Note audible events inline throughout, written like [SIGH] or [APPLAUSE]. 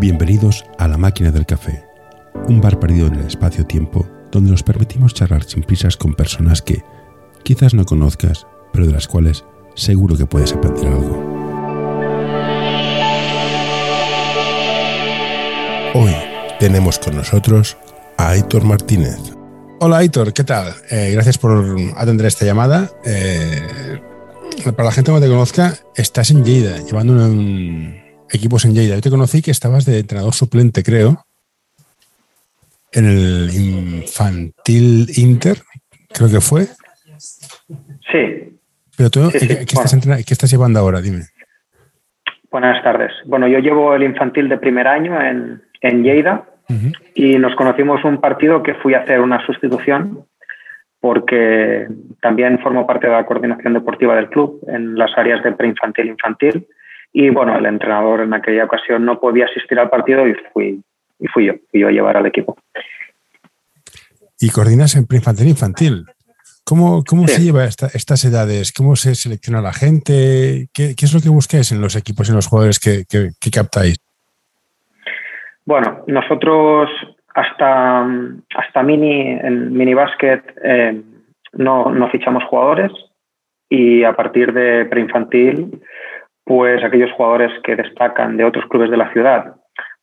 Bienvenidos a La Máquina del Café, un bar perdido en el espacio-tiempo donde nos permitimos charlar sin prisas con personas que quizás no conozcas, pero de las cuales seguro que puedes aprender algo. Hoy tenemos con nosotros a Aitor Martínez. Hola Aitor, ¿qué tal? Eh, gracias por atender esta llamada. Eh, para la gente que no te conozca, estás en Lleida, llevando un, equipos en Lleida. Yo te conocí que estabas de entrenador suplente, creo, en el Infantil Inter, creo que fue. Sí. Pero tú, ¿qué, estás llevando ahora? Dime. Buenas tardes. Bueno, yo llevo el infantil de primer año en, en Lleida y nos conocimos un partido que fui a hacer una sustitución porque también formo parte de la coordinación deportiva del club en las áreas de preinfantil e infantil y bueno, el entrenador en aquella ocasión no podía asistir al partido y fui, y fui yo, fui yo a llevar al equipo. Y coordinas en preinfantil infantil. ¿Cómo, cómo se lleva estas edades? ¿Cómo se selecciona la gente? ¿Qué, ¿Qué, es lo que buscáis en los equipos y en los jugadores que, que, captáis? Bueno, nosotros hasta, hasta mini, en mini básquet eh, no, no fichamos jugadores y a partir de preinfantil pues aquellos jugadores que destacan de otros clubes de la ciudad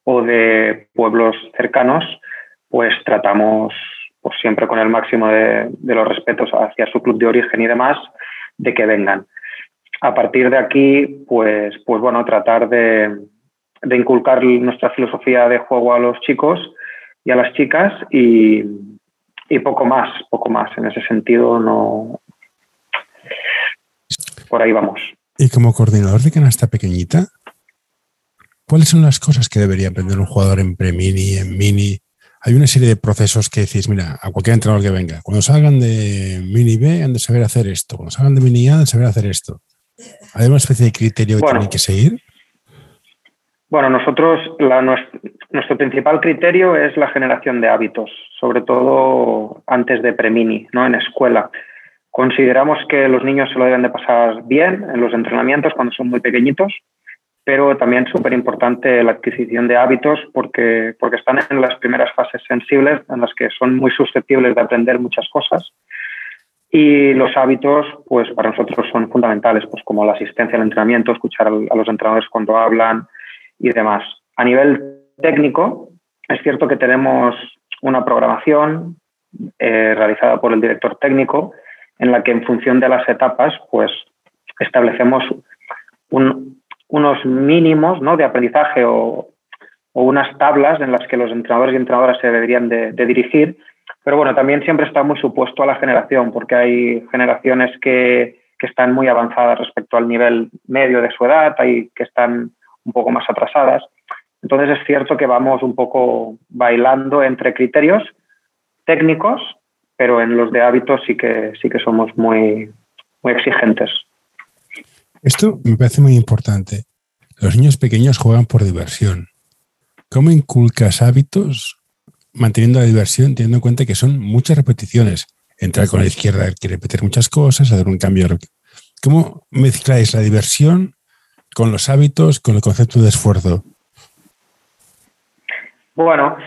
o de pueblos cercanos, pues tratamos pues siempre con el máximo de, los respetos hacia su club de origen y demás, de que vengan. A partir de aquí, pues, pues bueno, tratar de, inculcar nuestra filosofía de juego a los chicos y a las chicas y, y poco más, poco más. En ese sentido, no. Por ahí vamos. Y como coordinador de canasta pequeñita, ¿cuáles son las cosas que debería aprender un jugador en pre-mini, en mini? Hay una serie de procesos que decís, mira, a cualquier entrenador que venga, cuando salgan de mini B han de saber hacer esto, cuando salgan de mini A han de saber hacer esto. ¿Hay una especie de criterio que tienen que seguir? Bueno, nosotros, nuestro, principal criterio es la generación de hábitos, sobre todo antes de pre-mini, ¿no? en escuela. Consideramos que los niños se lo deben de pasar bien en los entrenamientos cuando son muy pequeñitos, pero también súper importante la adquisición de hábitos porque, porque están en las primeras fases sensibles en las que son muy susceptibles de aprender muchas cosas. Y los hábitos, pues para nosotros son fundamentales, pues como la asistencia al entrenamiento, escuchar a los entrenadores cuando hablan y demás. A nivel técnico, es cierto que tenemos una programación eh, realizada por el director técnico en la que en función de las etapas, pues establecemos unos mínimos ¿no? de aprendizaje o, unas tablas en las que los entrenadores y entrenadoras se deberían de, dirigir. Pero bueno, también siempre está muy supuesto a la generación, porque hay generaciones que, que están muy avanzadas respecto al nivel medio de su edad, hay que están un poco más atrasadas. Entonces es cierto que vamos un poco bailando entre criterios técnicos pero en los de hábitos sí que, sí que somos muy, muy exigentes. Esto me parece muy importante. Los niños pequeños juegan por diversión. ¿Cómo inculcas hábitos manteniendo la diversión, teniendo en cuenta que son muchas repeticiones? Entrar con la izquierda que repetir muchas cosas, hacer un cambio. ¿Cómo mezcláis la diversión con los hábitos, con el concepto de esfuerzo? Bueno,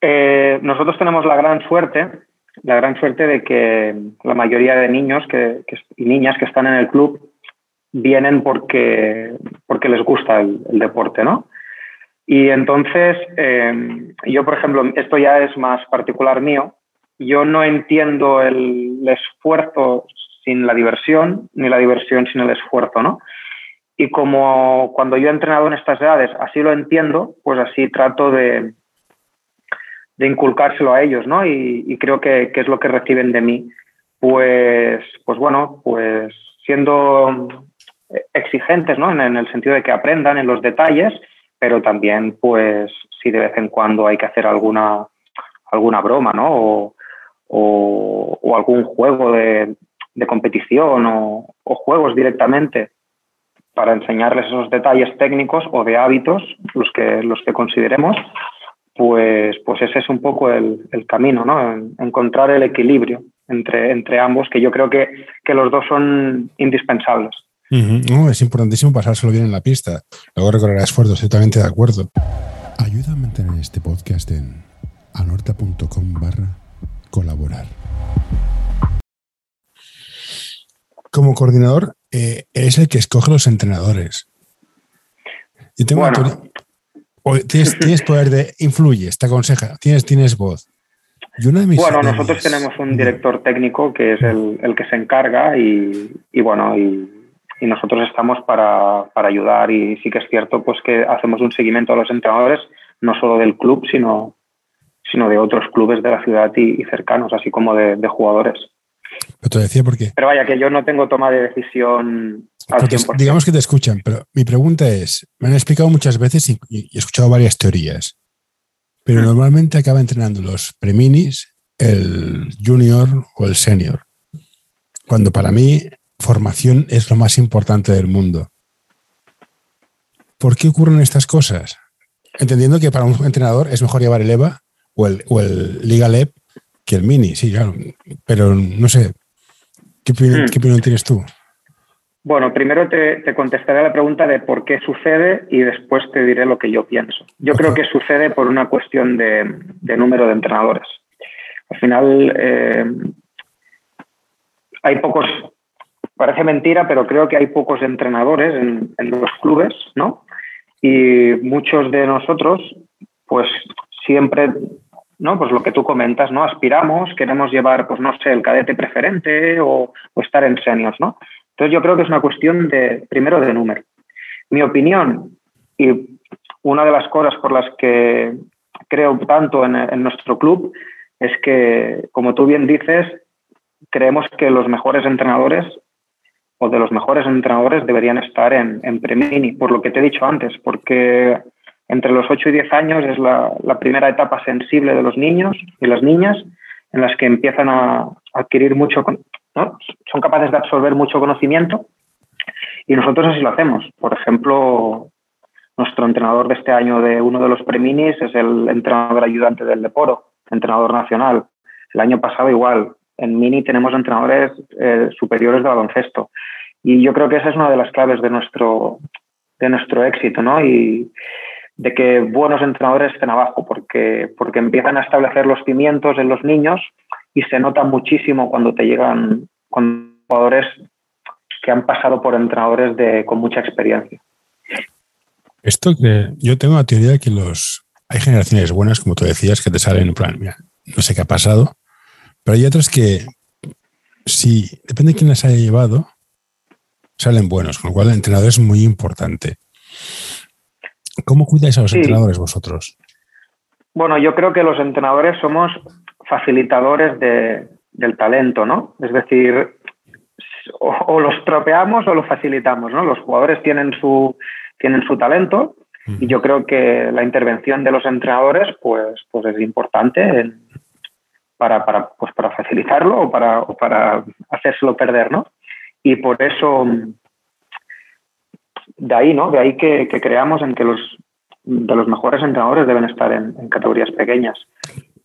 eh, nosotros tenemos la gran suerte la gran suerte de que la mayoría de niños que, y niñas que están en el club vienen porque, porque les gusta el, deporte, ¿no? Y entonces, eh, yo, por ejemplo, esto ya es más particular mío, yo no entiendo el, esfuerzo sin la diversión, ni la diversión sin el esfuerzo, ¿no? Y como cuando yo he entrenado en estas edades así lo entiendo, pues así trato de, de inculcárselo a ellos, ¿no? Y, creo que, es lo que reciben de mí. Pues, pues bueno, pues siendo exigentes, ¿no? En, el sentido de que aprendan en los detalles, pero también, pues, si de vez en cuando hay que hacer alguna, alguna broma, ¿no? O, algún juego de, competición o, o, juegos directamente para enseñarles esos detalles técnicos o de hábitos, los que, los que consideremos, pues, pues ese es un poco el, camino, ¿no? encontrar el equilibrio entre, entre ambos, que yo creo que, los dos son indispensables. No, es importantísimo pasárselo bien en la pista. Luego recorrerá esfuerzos, totalmente de acuerdo. Ayuda a mantener este podcast en anorta.com barra colaborar. Como coordinador, eh, eres el que escoge los entrenadores. Yo tengo Bueno. una teoría- o tienes, tienes poder de influyes, te aconseja, tienes, tienes voz. Y una de mis- Bueno, nosotros tenemos un director técnico que es el, el que se encarga y, y bueno, y, y nosotros estamos para, para ayudar y sí que es cierto pues que hacemos un seguimiento a los entrenadores, no solo del club, sino, sino de otros clubes de la ciudad y, y cercanos, así como de, de jugadores. Pero te decía porque Pero vaya, que yo no tengo toma de decisión Porque 100%. digamos que te escuchan, pero mi pregunta es, me han explicado muchas veces y, y he escuchado varias teorías, pero Mm. normalmente acaba entrenando los preminis, el junior o el senior, cuando para mí formación es lo más importante del mundo. ¿Por qué ocurren estas cosas? Entendiendo que para un entrenador es mejor llevar el EVA o el, o el Liga LEP que el mini, sí, claro, pero no sé, ¿qué opinión, Mm. qué opinión tienes tú? Bueno, primero te, te contestaré la pregunta de por qué sucede y después te diré lo que yo pienso. Yo creo que sucede por una cuestión de, número de entrenadores. Al final eh, hay pocos, parece mentira, pero creo que hay pocos entrenadores en, los clubes, ¿no? Y muchos de nosotros, pues siempre, ¿no? Pues lo que tú comentas, ¿no? Aspiramos, queremos llevar, pues no sé, el cadete preferente o, o estar en seniors, ¿no? Entonces yo creo que es una cuestión de, primero, de número. Mi opinión, y una de las cosas por las que creo tanto en, nuestro club, es que, como tú bien dices, creemos que los mejores entrenadores o de los mejores entrenadores deberían estar en, en Premini, por lo que te he dicho antes, porque entre los 8 y 10 años es la, la primera etapa sensible de los niños y las niñas en las que empiezan a adquirir mucho, son capaces de absorber mucho conocimiento y nosotros así lo hacemos. Por ejemplo, nuestro entrenador de este año de uno de los preminis es el entrenador ayudante del Deporo, entrenador nacional. El año pasado igual. En Mini tenemos entrenadores eh, superiores de baloncesto. Y yo creo que esa es una de las claves de nuestro, de nuestro éxito, ¿no? Y de que buenos entrenadores estén abajo, porque, porque empiezan a establecer los cimientos en los niños y se nota muchísimo cuando te llegan con jugadores que han pasado por entrenadores de, con mucha experiencia. Esto que yo tengo la teoría de que los hay generaciones buenas, como tú decías, que te salen en plan, mira, no sé qué ha pasado, pero hay otras que, si depende de quién las haya llevado, salen buenos, con lo cual el entrenador es muy importante. ¿Cómo cuidáis a los Sí. entrenadores vosotros? Bueno, yo creo que los entrenadores somos facilitadores de, del talento, ¿no? Es decir, o, los tropeamos o lo facilitamos, ¿no? Los jugadores tienen su, tienen su talento y yo creo que la intervención de los entrenadores pues, pues es importante para, para, pues para facilitarlo o para, o para hacérselo perder, ¿no? Y por eso, de ahí, ¿no? De ahí que, creamos en que los, de los mejores entrenadores deben estar en categorías pequeñas.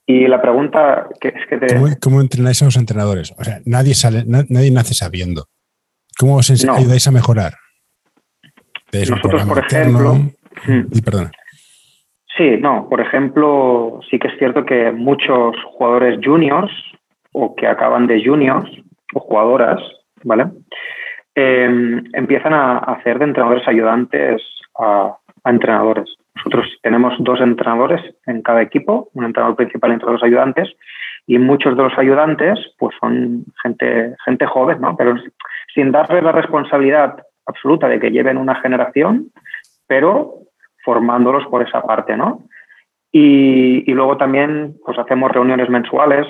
Y la pregunta que es que te... ¿Cómo, cómo entrenáis a los entrenadores? O sea, nadie, sale, na- nadie nace sabiendo. ¿Cómo os No. ayudáis a mejorar? ¿Tenéis un Nosotros, por ejemplo, Mm. Y perdona. Sí, no, por ejemplo, sí que es cierto que muchos jugadores juniors o que acaban de juniors o jugadoras, ¿vale? Eh, empiezan a hacer de entrenadores ayudantes a, a entrenadores. Nosotros tenemos dos entrenadores en cada equipo, un entrenador principal y entrenadores ayudantes, y muchos de los ayudantes pues son gente, gente joven, ¿no? Pero sin darles la responsabilidad absoluta de que lleven una generación, pero formándolos por esa parte, ¿no? Y, y luego también pues hacemos reuniones mensuales.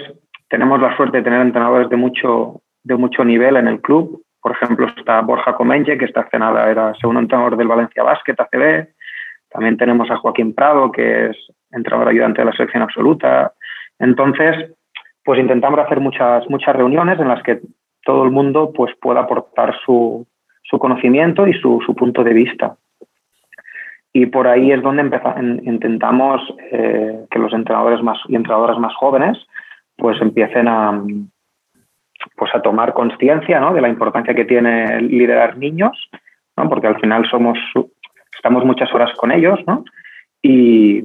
Tenemos la suerte de tener entrenadores de mucho, de mucho nivel en el club. Por ejemplo, está Borja Comenge, que esta cenada era segundo entrenador del Valencia Basket ACB. También tenemos a Joaquín Prado, que es entrenador ayudante de la selección absoluta. Entonces, pues intentamos hacer muchas, muchas reuniones en las que todo el mundo pues, pueda aportar su, su conocimiento y su, su punto de vista y por ahí es donde empeza- en- intentamos eh, que los entrenadores más y entrenadoras más jóvenes pues empiecen a, pues a tomar conciencia ¿no? de la importancia que tiene liderar niños, ¿no? porque al final somos, estamos muchas horas con ellos ¿no? y,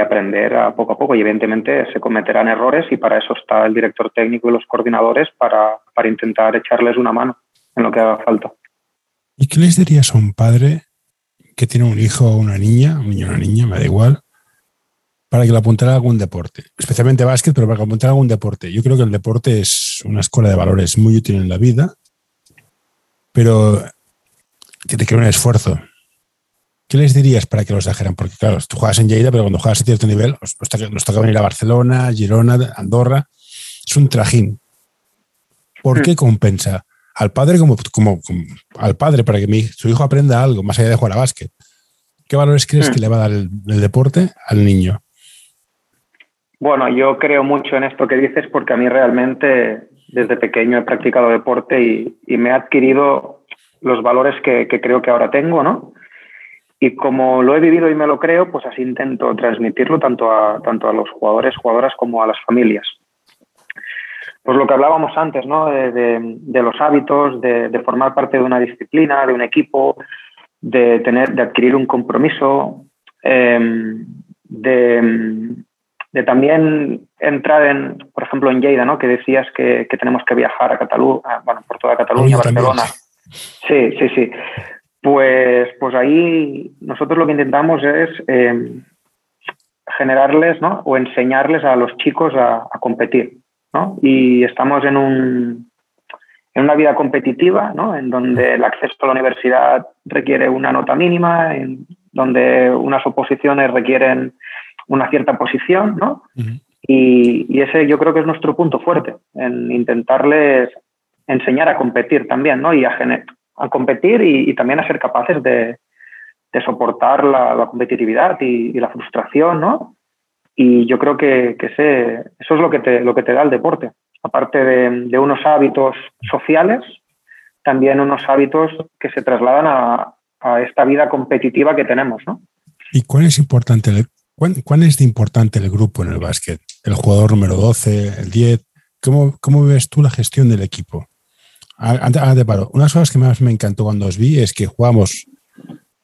aprender a poco a poco. Y evidentemente se cometerán errores y para eso está el director técnico y los coordinadores para, para intentar echarles una mano en lo que haga falta. ¿Y qué les dirías a un padre que tiene un hijo o una niña, un niño o una niña, me da igual, para que lo apuntara a algún deporte? Especialmente básquet, pero para que apuntara a algún deporte. Yo creo que el deporte es una escuela de valores muy útil en la vida, pero que te queda un esfuerzo. ¿Qué les dirías para que los dejaran? Porque claro, tú juegas en Lleida, pero cuando juegas a cierto nivel, nos toca, venir a Barcelona, Girona, Andorra. Es un trajín. ¿Por mm. qué compensa? Al padre como, como, al padre para que mi, su hijo aprenda algo más allá de jugar a básquet. ¿Qué valores crees mm. que le va a dar el, deporte al niño? Bueno, yo creo mucho en esto que dices porque a mí realmente desde pequeño he practicado deporte y, me ha adquirido los valores que, que, creo que ahora tengo, ¿no? Y como lo he vivido y me lo creo, pues así intento transmitirlo tanto a, tanto a los jugadores, jugadoras como a las familias. Pues lo que hablábamos antes, ¿no? De, los hábitos, de, formar parte de una disciplina, de un equipo, de, tener, de adquirir un compromiso, em, de, también entrar en, por ejemplo, en Lleida, ¿no? Que decías que, tenemos que viajar a Cataluña, bueno, por toda Cataluña, Barcelona. Sí, sí, sí. Pues, pues ahí nosotros lo que intentamos es em, generarles ¿no? o enseñarles a los chicos a, competir. ¿no? Y estamos en, un, en una vida competitiva, ¿no? en donde el acceso a la universidad requiere una nota mínima, en donde unas oposiciones requieren una cierta posición, ¿no? y, y, ese yo creo que es nuestro punto fuerte, en intentarles enseñar a competir también, ¿no? Y a, a competir y, también a ser capaces de, soportar la, competitividad y, la frustración, ¿no? Y yo creo que, eso es lo que, te, da el deporte. Aparte de, unos hábitos sociales, también unos hábitos que se trasladan a, esta vida competitiva que tenemos, ¿no? ¿Y cuál es importante el, cuál, es de importante el grupo en el básquet? ¿El jugador número 12, el 10? ¿Cómo, ¿Cómo ves tú la gestión del equipo? Antes, paro. Una de las cosas que más me encantó cuando os vi es que jugamos,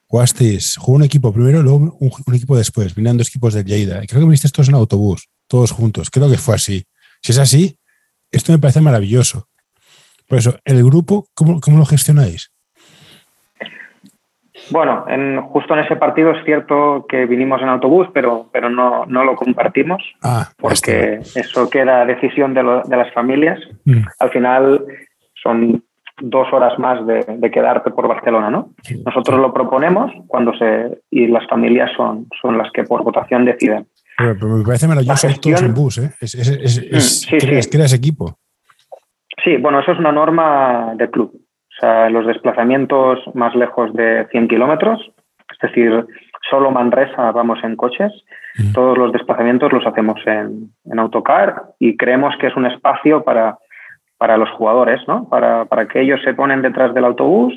jugasteis, jugó un equipo primero, luego un, equipo después, vinieron dos equipos de Lleida. creo que me visteis todos en autobús, todos juntos. Creo que fue así. Si es así, esto me parece maravilloso. Por eso, ¿el grupo cómo, cómo lo gestionáis? Bueno, en, justo en ese partido es cierto que vinimos en autobús, pero, pero no, no lo compartimos, ah, porque eso queda decisión de, de las familias. Mm. Al final, son dos horas más de, quedarte por Barcelona, ¿no? Nosotros lo proponemos cuando se y las familias son, son las que por votación deciden. Pero, me parece maravilloso todos en bus, ¿eh? Es, es, es, mm, equipo. Sí, bueno, eso es una norma del club. O sea, los desplazamientos más lejos de 100 kilómetros, es decir, solo Manresa vamos en coches, mm. todos los desplazamientos los hacemos en, en autocar y creemos que es un espacio para para los jugadores, ¿no? Para, que ellos se ponen detrás del autobús,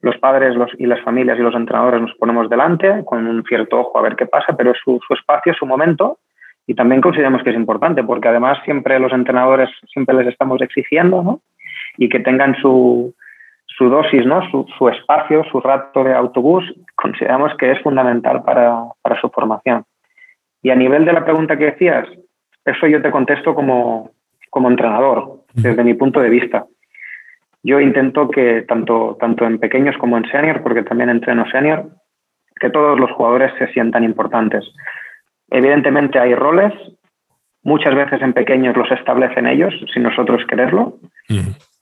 los padres los, y las familias y los entrenadores nos ponemos delante con un cierto ojo a ver qué pasa, pero es su, espacio, su momento y también consideramos que es importante porque además siempre los entrenadores siempre les estamos exigiendo, ¿no? Y que tengan su, su dosis, ¿no? Su, su, espacio, su rato de autobús, consideramos que es fundamental para, para su formación. Y a nivel de la pregunta que decías, eso yo te contesto como, como entrenador, desde mi punto de vista. Yo intento que tanto, tanto en pequeños como en senior, porque también entreno senior, que todos los jugadores se sientan importantes. Evidentemente hay roles, muchas veces en pequeños los establecen ellos, sin nosotros quererlo,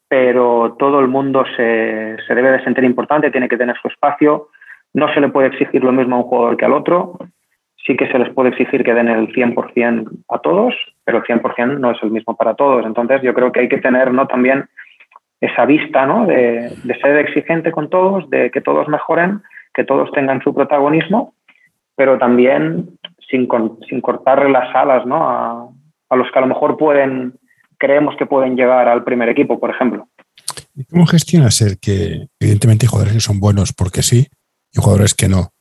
pero todo el mundo se, se debe de sentir importante, tiene que tener su espacio, no se le puede exigir lo mismo a un jugador que al otro, sí que se les puede exigir que den el 100% a todos, pero el 100% no es el mismo para todos. Entonces yo creo que hay que tener ¿no? también esa vista ¿no? de, ser exigente con todos, de que todos mejoren, que todos tengan su protagonismo, pero también sin, sin cortarle las alas ¿no? a, a los que a lo mejor pueden, creemos que pueden llegar al primer equipo, por ejemplo. ¿Y cómo gestionas el que, evidentemente, hay jugadores que son buenos porque sí y jugadores que no?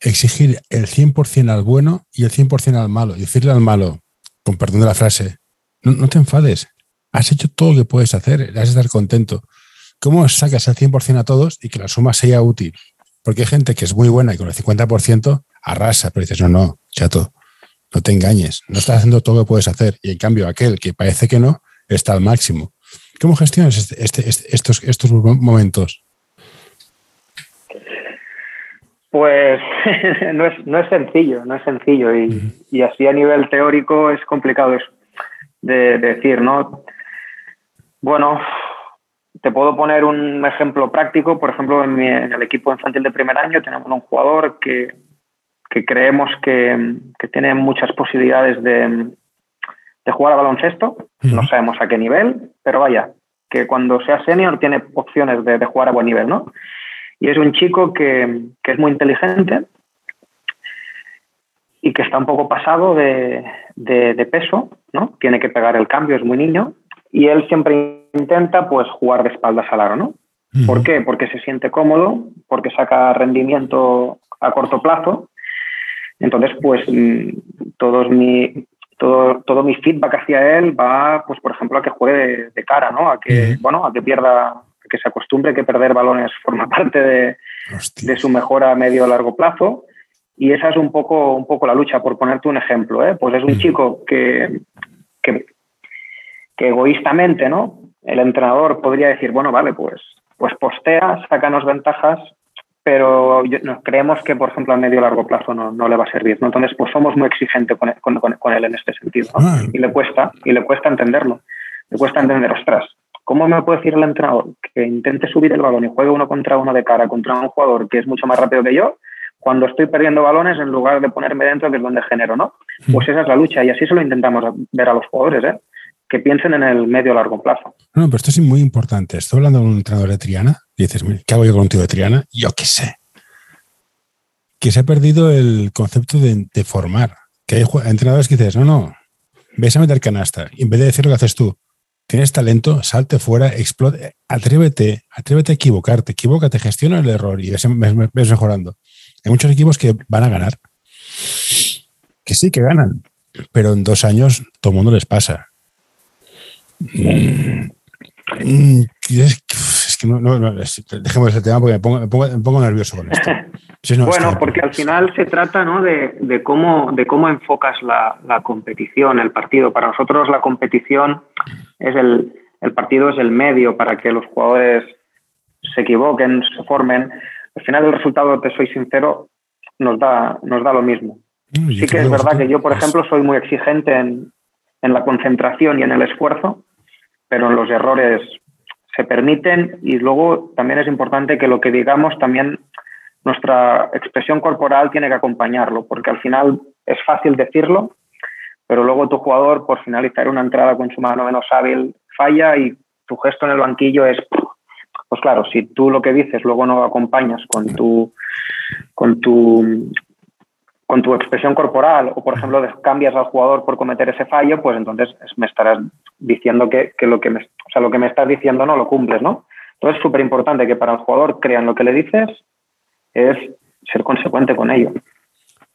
Exigir el 100% al bueno y el 100% al malo. Decirle al malo, con perdón de la frase, no, te enfades, Has hecho todo lo que puedes hacer, has de estar contento. ¿Cómo sacas al 100% a todos y que la suma sea útil? Porque hay gente que es muy buena y con el 50% arrasa, pero dices, no, no, chato, no te engañes, no estás haciendo todo lo que puedes hacer. Y en cambio, aquel que parece que no, está al máximo. ¿Cómo gestionas este, este, este, estos, estos momentos? Pues [LAUGHS] no es, no es sencillo, no es sencillo. Y, y así a nivel teórico es complicado de, decir, ¿no? Bueno, te puedo poner un ejemplo práctico. Por ejemplo, en, el equipo infantil de primer año tenemos un jugador que, que creemos que, que, tiene muchas posibilidades de, de jugar a baloncesto. No sabemos a qué nivel, pero vaya, que cuando sea senior tiene opciones de, de jugar a buen nivel, ¿no? Y es un chico que, que, es muy inteligente y que está un poco pasado de, de, de, peso, ¿no? Tiene que pegar el cambio, es muy niño. Y él siempre intenta pues jugar de espaldas al aro, ¿no? ¿Por qué? Porque se siente cómodo, porque saca rendimiento a corto plazo. Entonces, pues mm, todos mi, todo, todo mi feedback hacia él va, pues, por ejemplo, a que juegue de, cara, ¿no? A que, bueno, a que pierda, que se acostumbre que perder balones forma [LAUGHS] parte de, de su mejora a medio o largo plazo. Y esa es un poco, un poco la lucha, por ponerte un ejemplo, ¿eh? Pues es un chico que, que, que egoístamente, ¿no? El entrenador podría decir, bueno, vale, pues, pues postea, sácanos ventajas, pero nos creemos que, por ejemplo, a medio o largo plazo no, no, le va a servir. ¿no? Entonces, pues somos muy exigentes con, con, con él en este sentido. ¿no? Ah. Y le cuesta, y le cuesta entenderlo. Le cuesta entender, ostras, ¿cómo me puede decir el entrenador que intente subir el balón y juegue uno contra uno de cara contra un jugador que es mucho más rápido que yo? Cuando estoy perdiendo balones en lugar de ponerme dentro, que es donde genero, ¿no? Pues esa es la lucha y así se lo intentamos ver a los jugadores, ¿eh? que piensen en el medio o largo plazo. No, pero esto es muy importante. Estoy hablando con un entrenador de Triana y dices, ¿qué hago yo con un tío de Triana? Yo qué sé. Que se ha perdido el concepto de, de formar. Que hay entrenadores que dices, no, no, ves a meter canasta. Y en vez de decir lo que haces tú, tienes talento, salte fuera, explote, atrévete, atrévete a equivocarte, equivócate, gestiona el error y ves, ves mejorando. Hay muchos equipos que van a ganar. Que sí, que ganan. Pero en dos años todo el mundo les pasa. Mm, es, que no, no, no dejemos ese tema porque me pongo, me pongo, me pongo nervioso con esto. [LAUGHS] No, bueno, porque al final se trata ¿no? de, de, cómo, de cómo enfocas la, la, competición, el partido. Para nosotros la competición es el, el partido es el medio para que los jugadores se equivoquen, se formen. Al final el resultado, te soy sincero, nos da, nos da lo mismo. Mm, sí que es verdad que yo, por ejemplo, soy muy exigente en, en la concentración y en el esfuerzo, pero los errores se permiten y luego también es importante que lo que digamos también nuestra expresión corporal tiene que acompañarlo, porque al final es fácil decirlo, pero luego tu jugador por finalizar una entrada con su mano menos hábil falla y tu gesto en el banquillo es pues claro, si tú lo que dices luego no acompañas con tu con tu con tu expresión corporal o, por ejemplo, cambias al jugador por cometer ese fallo, pues entonces me estarás diciendo que, que, lo, que me, o sea, lo que me estás diciendo no lo cumples, ¿no? Entonces es súper importante que para el jugador crean lo que le dices es ser consecuente con ello.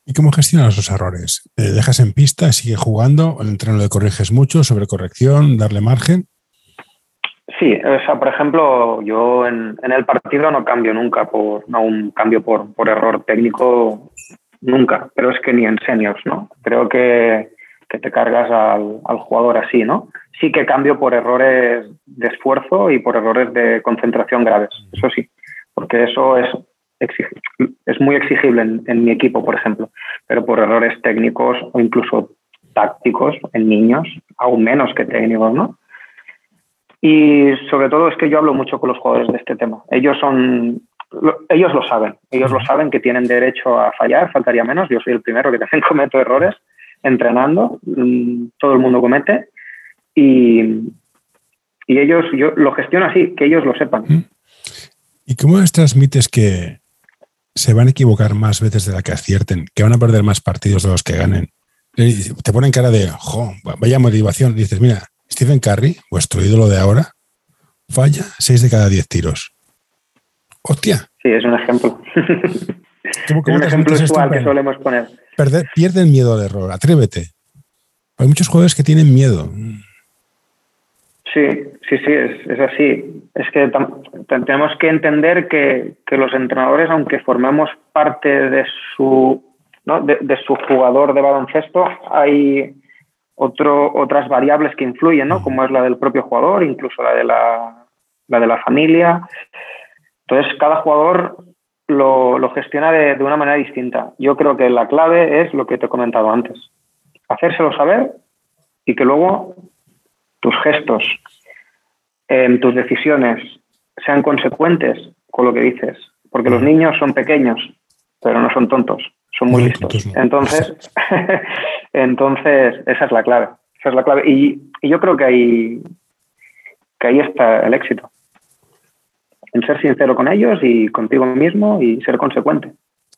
¿Y cómo gestionas los errores? ¿Dejas en pista, sigue jugando? ¿El entrenador le corriges mucho sobre corrección, darle margen? Sí, o sea, por ejemplo, yo en, en el partido no cambio nunca por no un cambio por, por error técnico nunca, pero es que ni en seniors, ¿no? Creo que, que te cargas al, al, jugador así, ¿no? Sí que cambio por errores de esfuerzo y por errores de concentración graves, eso sí, porque eso es, es muy exigible en, en mi equipo, por ejemplo, pero por errores técnicos o incluso tácticos en niños, aún menos que técnicos, ¿no? Y sobre todo es que yo hablo mucho con los jugadores de este tema. Ellos son ellos lo saben, ellos lo saben que tienen derecho a fallar, faltaría menos, yo soy el primero que también [LAUGHS] cometo errores entrenando, mm, todo el mundo comete y, y ellos, yo lo gestiono así, que ellos lo sepan. ¿Y cómo les transmites que se van a equivocar más veces de la que acierten, que van a perder más partidos de los que ganen? Te ponen cara de, jo, vaya motivación. dices, mira, Stephen Curry, vuestro ídolo de ahora, falla 6 de cada 10 tiros. Hostia. Sí, es un ejemplo. [LAUGHS] ¿Cómo, cómo es un ejemplo usual que solemos poner. Perder, pierde el miedo al error, atrévete. Hay muchos jugadores que tienen miedo. Sí, sí, sí, es, así. Es que tenemos que entender que, los entrenadores, aunque formemos parte de su, de, su jugador de baloncesto, hay otro, otras variables que influyen, ¿no? como es la del propio jugador, incluso la de la, la, de la familia. Entonces, cada jugador lo, lo gestiona de, de una manera distinta. Yo creo que la clave es lo que te he comentado antes, hacérselo saber y que luego tus gestos, en tus decisiones sean consecuentes con lo que dices, porque los niños son pequeños, pero no son tontos, son muy listos. Entonces, [LAUGHS] entonces esa es la clave, esa es la clave. Y, yo creo que ahí, que ahí está el éxito, en ser sincero con ellos y contigo mismo y ser consecuente.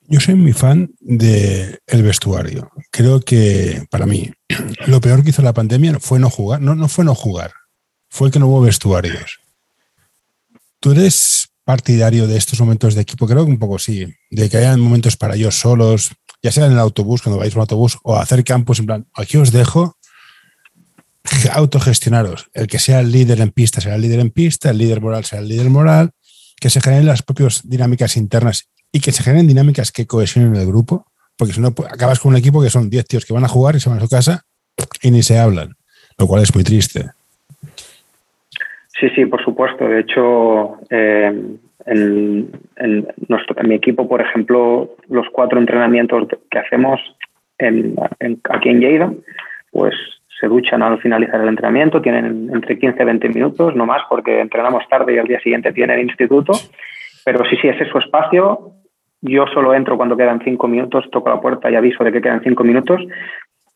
Yo soy muy fan del el vestuario. Creo que para mí [CLEARS THROAT] lo peor que hizo la pandemia fue no jugar. No, no fue no jugar, fue que no hubo vestuarios. ¿Tú eres partidario de estos momentos de equipo? Creo que un poco sí, de que hayan momentos para ellos solos, ya sea en el autobús, cuando vais un autobús, o hacer campos en plan, aquí os dejo, autogestionaros. El que sea el líder en pista será el líder en pista, el líder moral será el líder moral, que se generen las propias dinámicas internas y que se generen dinámicas que cohesionen el grupo, porque si no pues, acabas con un equipo que son 10 tíos que van a jugar y se van a su casa y ni se hablan, lo cual es muy triste. Sí, sí, por supuesto. De hecho, eh, en, nuestro, mi equipo, por ejemplo, los cuatro entrenamientos que hacemos aquí en Lleida, pues se duchan al finalizar el entrenamiento, tienen entre 15 y 20 minutos, no más, porque entrenamos tarde y al día siguiente tienen instituto. Pero sí, sí, ese es su espacio. Yo solo entro cuando quedan cinco minutos, toco la puerta y aviso de que quedan cinco minutos,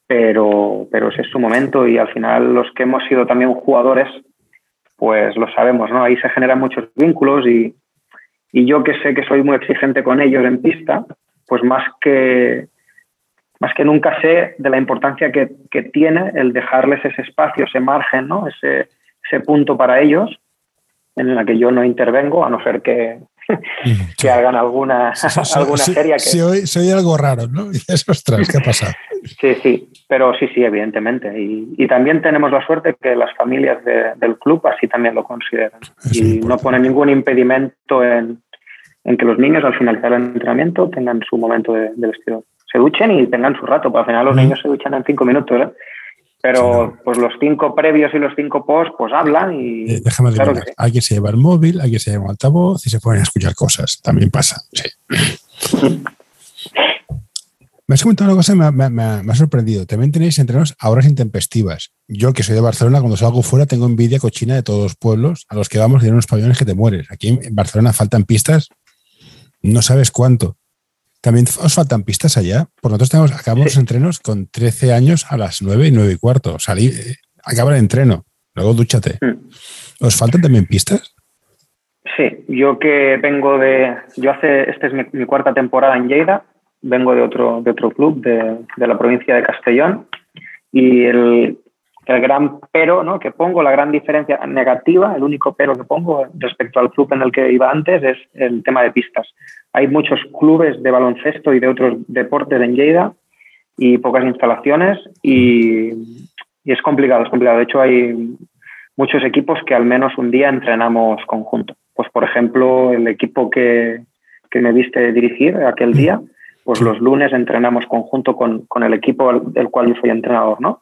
pero, pero es su momento y al final los que hemos sido también jugadores, pues lo sabemos, ¿no? Ahí se generan muchos vínculos y, y yo que sé que soy muy exigente con ellos en pista, pues más que, más que nunca sé de la importancia que, que tiene el dejarles ese espacio, ese margen, ¿no? ese, ese punto para ellos en la que yo no intervengo, a no ser que, [LAUGHS] que hagan alguna, [LAUGHS] alguna serie que... Soy, soy, algo raro, ¿no? Y [LAUGHS] dices, ostras, ¿qué pasa? sí, sí, pero sí, sí, evidentemente. Y, y también tenemos la suerte que las familias del club así también lo consideran. y no pone ningún impedimento en, en, que los niños al finalizar el entrenamiento tengan su momento de, de vestido. Se duchen y tengan su rato, porque al final los niños se duchan en cinco minutos, ¿eh? Pero pues los cinco previos y los cinco post pues hablan y... Eh, déjame claro Alguien se lleva el móvil, alguien se lleva el altavoz y se ponen a escuchar cosas. También pasa, sí. [LAUGHS] me has comentado una cosa que me, ha sorprendido. También tenéis entrenos a horas intempestivas. Yo, que soy de Barcelona, cuando salgo fuera tengo envidia cochina de todos los pueblos a los que vamos de unos pabellones que te mueres. Aquí en Barcelona faltan pistas, no sabes cuánto. ¿También os faltan pistas allá? Por nosotros tenemos, acabamos los entrenos con 13 años a las 9 y 9 y cuarto. Salí, eh, acaba el entreno, luego dúchate. Hmm. ¿Os faltan también pistas? Sí, yo que vengo de. Yo hace. Esta es mi, cuarta temporada en Lleida. Vengo de otro, de otro club de, de la provincia de Castellón. Y el, el gran pero ¿no? que pongo, la gran diferencia negativa, el único pero que pongo respecto al club en el que iba antes es el tema de pistas. Hay muchos clubes de baloncesto y de otros deportes en Lleida y pocas instalaciones y, y es complicado, es complicado. De hecho, hay muchos equipos que al menos un día entrenamos conjunto. Pues, por ejemplo, el equipo que, que me viste dirigir aquel día, pues los lunes entrenamos conjunto con, con el equipo del cual yo soy entrenador, ¿no?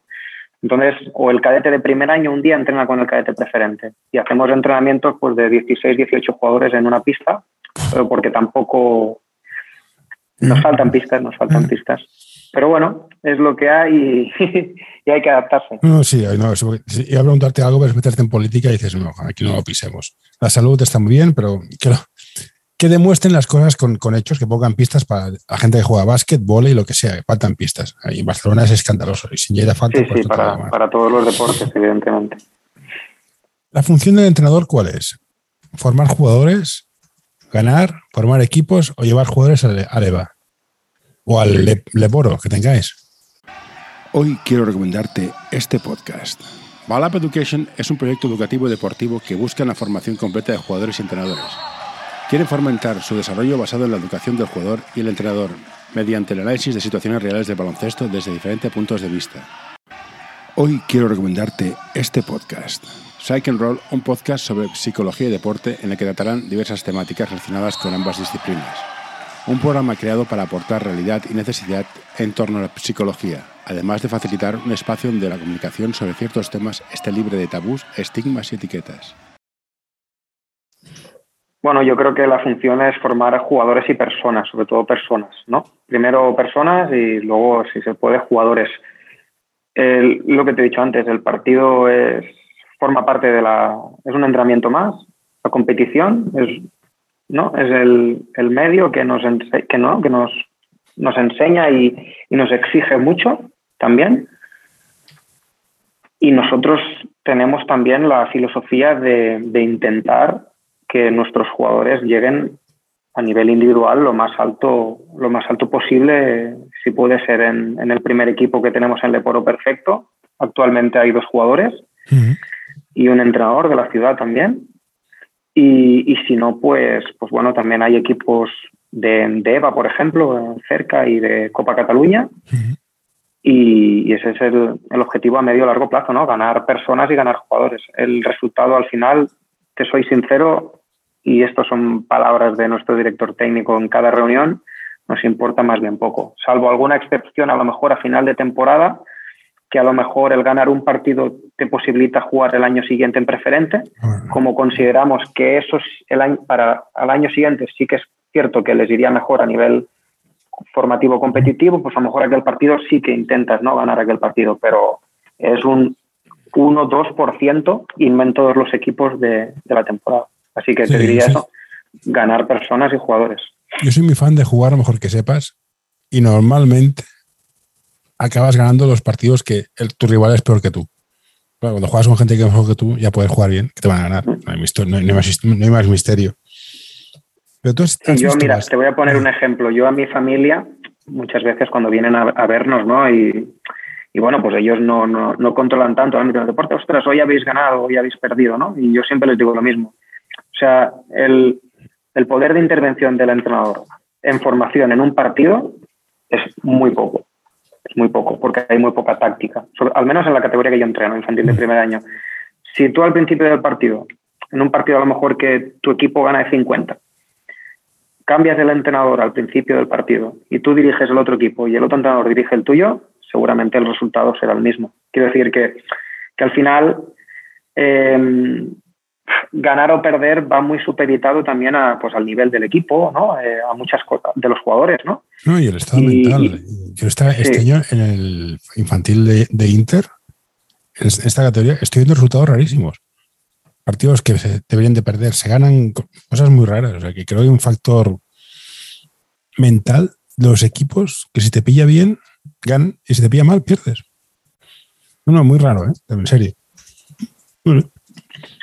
Entonces, o el cadete de primer año un día entrena con el cadete preferente y hacemos entrenamientos pues, de 16, 18 jugadores en una pista, pero porque tampoco nos faltan pistas, nos faltan pistas. Pero bueno, es lo que hay y, [LAUGHS] hay que adaptarse. No, sí, no, iba a preguntarte algo, pero meterte en política y dices, no, aquí no lo pisemos. La salud está muy bien, pero que, que demuestren las cosas con, hechos, que pongan pistas para la gente que juega básquet, y lo que sea, faltan pistas. Ahí en Barcelona es escandaloso y sin llegar falta. Sí, sí, pues para, para todos los deportes, evidentemente. ¿La función del entrenador cuál es? ¿Formar jugadores? ¿Ganar? ¿Formar equipos? ¿O llevar jugadores al, EVA? ¿O al Leboro que tengáis? Hoy quiero recomendarte este podcast. Balap Education es un proyecto educativo y deportivo que busca la formación completa de jugadores y entrenadores Quieren fomentar su desarrollo basado en la educación del jugador y el entrenador, mediante el análisis de situaciones reales de baloncesto desde diferentes puntos de vista. Hoy quiero recomendarte este podcast. Psych and Roll, un podcast sobre psicología y deporte en el que tratarán diversas temáticas relacionadas con ambas disciplinas. Un programa creado para aportar realidad y necesidad en torno a la psicología, además de facilitar un espacio donde la comunicación sobre ciertos temas esté libre de tabús, estigmas y etiquetas. Bueno, yo creo que la función es formar jugadores y personas, sobre todo personas, ¿no? Primero personas y luego, si se puede, jugadores. lo que te he dicho antes, el partido es, forma parte de la... es un entrenamiento más, la competición es, ¿no? es el, el medio que nos, que, ¿no? que nos, nos enseña y, y nos exige mucho también. Y nosotros tenemos también la filosofía de, de intentar que nuestros jugadores lleguen a nivel individual lo más alto, lo más alto posible, si puede ser en, en el primer equipo que tenemos en Leporo Perfecto. Actualmente hay dos jugadores y un entrenador de la ciudad también. Y, y, si no, pues, pues bueno, también hay equipos de, de EVA, por ejemplo, cerca y de Copa Cataluña. y, y, ese es el, el objetivo a medio y largo plazo, ¿no? Ganar personas y ganar jugadores. El resultado al final, te soy sincero, y estas son palabras de nuestro director técnico en cada reunión, nos importa más bien poco, salvo alguna excepción a lo mejor a final de temporada, que a lo mejor el ganar un partido te posibilita jugar el año siguiente en preferente, como consideramos que eso el año, para el año siguiente sí que es cierto que les iría mejor a nivel formativo competitivo, pues a lo mejor aquel partido sí que intentas no ganar aquel partido, pero es un 1-2% en todos los equipos de, de la temporada. Así que sí, te diría sí. eso, ganar personas y jugadores. Yo soy muy fan de jugar a lo mejor que sepas y normalmente acabas ganando los partidos que el, tu rival es peor que tú. Claro, cuando juegas con gente que es mejor que tú, ya puedes jugar bien, que te van a ganar. No hay, misterio, no hay, más, no hay más, misterio. Pero tú has, has yo, mira, más. te voy a poner un ejemplo. Yo a mi familia, muchas veces cuando vienen a, a vernos, ¿no? Y, y, bueno, pues ellos no, no, no controlan tanto el ámbito del deporte. Ostras, hoy habéis ganado, hoy habéis perdido, ¿no? Y yo siempre les digo lo mismo. O sea, el, el poder de intervención del entrenador en formación en un partido es muy poco. Es muy poco, porque hay muy poca táctica. Sobre, al menos en la categoría que yo entreno, infantil de primer año. Si tú al principio del partido, en un partido a lo mejor que tu equipo gana de 50, cambias el entrenador al principio del partido y tú diriges el otro equipo y el otro entrenador dirige el tuyo, seguramente el resultado será el mismo. Quiero decir que, que al final eh, ganar o perder va muy supeditado también a, pues, al nivel del equipo, ¿no? Eh, a muchas cosas de los jugadores, ¿no? No, y el estado y, mental. Yo estaba sí. este año en el infantil de, de, Inter, en esta categoría, estoy viendo resultados rarísimos. Partidos que se deberían de perder, se ganan cosas muy raras. O sea, que creo que hay un factor mental de los equipos que si te pilla bien, ganan, y si te pilla mal, pierdes. No, no, muy raro, ¿eh? En serio. Bueno.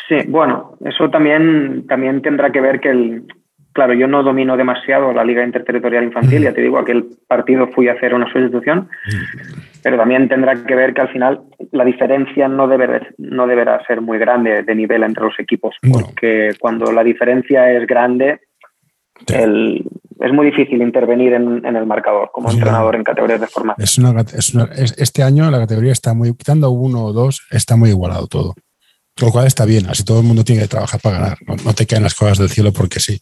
Sí, bueno, eso también, también tendrá que ver que el, claro, yo no domino demasiado la Liga Interterritorial Infantil, mm. ya te digo, aquel partido fui a hacer una sustitución, mm. pero también tendrá que ver que al final la diferencia no, debe, no deberá ser muy grande de nivel entre los equipos, porque cuando la diferencia es grande, sí. el, es muy difícil intervenir en, en el marcador como sí, entrenador en categorías de formación. Es una, es una, es, este año la categoría está muy, quitando uno o dos, está muy igualado todo. Lo cual está bien, así todo el mundo tiene que trabajar para ganar, no, no te caen las cosas del cielo porque sí.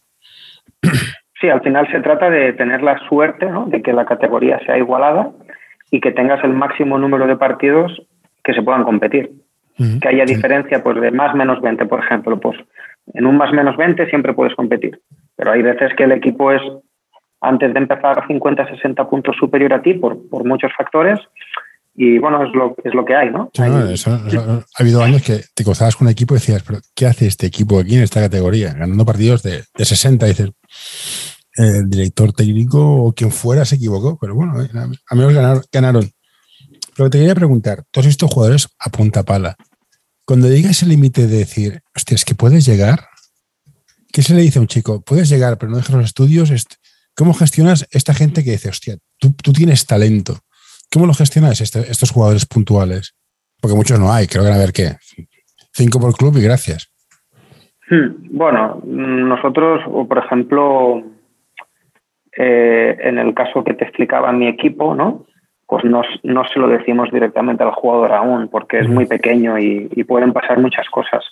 [CLEARS THROAT] Sí, al final se trata de tener la suerte ¿no? de que la categoría sea igualada y que tengas el máximo número de partidos que se puedan competir. Uh -huh. Que haya diferencia pues, de más menos 20, por ejemplo. Pues en un más menos 20 siempre puedes competir, pero hay veces que el equipo es, antes de empezar, 50, 60 puntos superior a ti por, por muchos factores y bueno, es lo, es lo que hay, ¿no? Sí, no eso, eso, ha habido años que te cruzabas con un equipo y decías, pero ¿qué hace este equipo aquí en esta categoría? Ganando partidos de, de 60, dices, el director técnico o quien fuera se equivocó, pero bueno, eh, a menos ganaron. ganaron. Pero te quería preguntar, todos estos jugadores a punta pala, cuando llegas el límite de decir, hostia, es que puedes llegar, ¿qué se le dice a un chico? Puedes llegar, pero no dejas los estudios. ¿Cómo gestionas esta gente que dice, hostia, tú, tú tienes talento? ¿Cómo lo gestionas este, estos jugadores puntuales? Porque muchos no hay, creo que a ver qué. Cinco por club y gracias. Bueno, nosotros, por ejemplo, eh, en el caso que te explicaba mi equipo, ¿no? Pues no, no, se lo decimos directamente al jugador aún, porque es muy pequeño y, pueden pasar muchas cosas.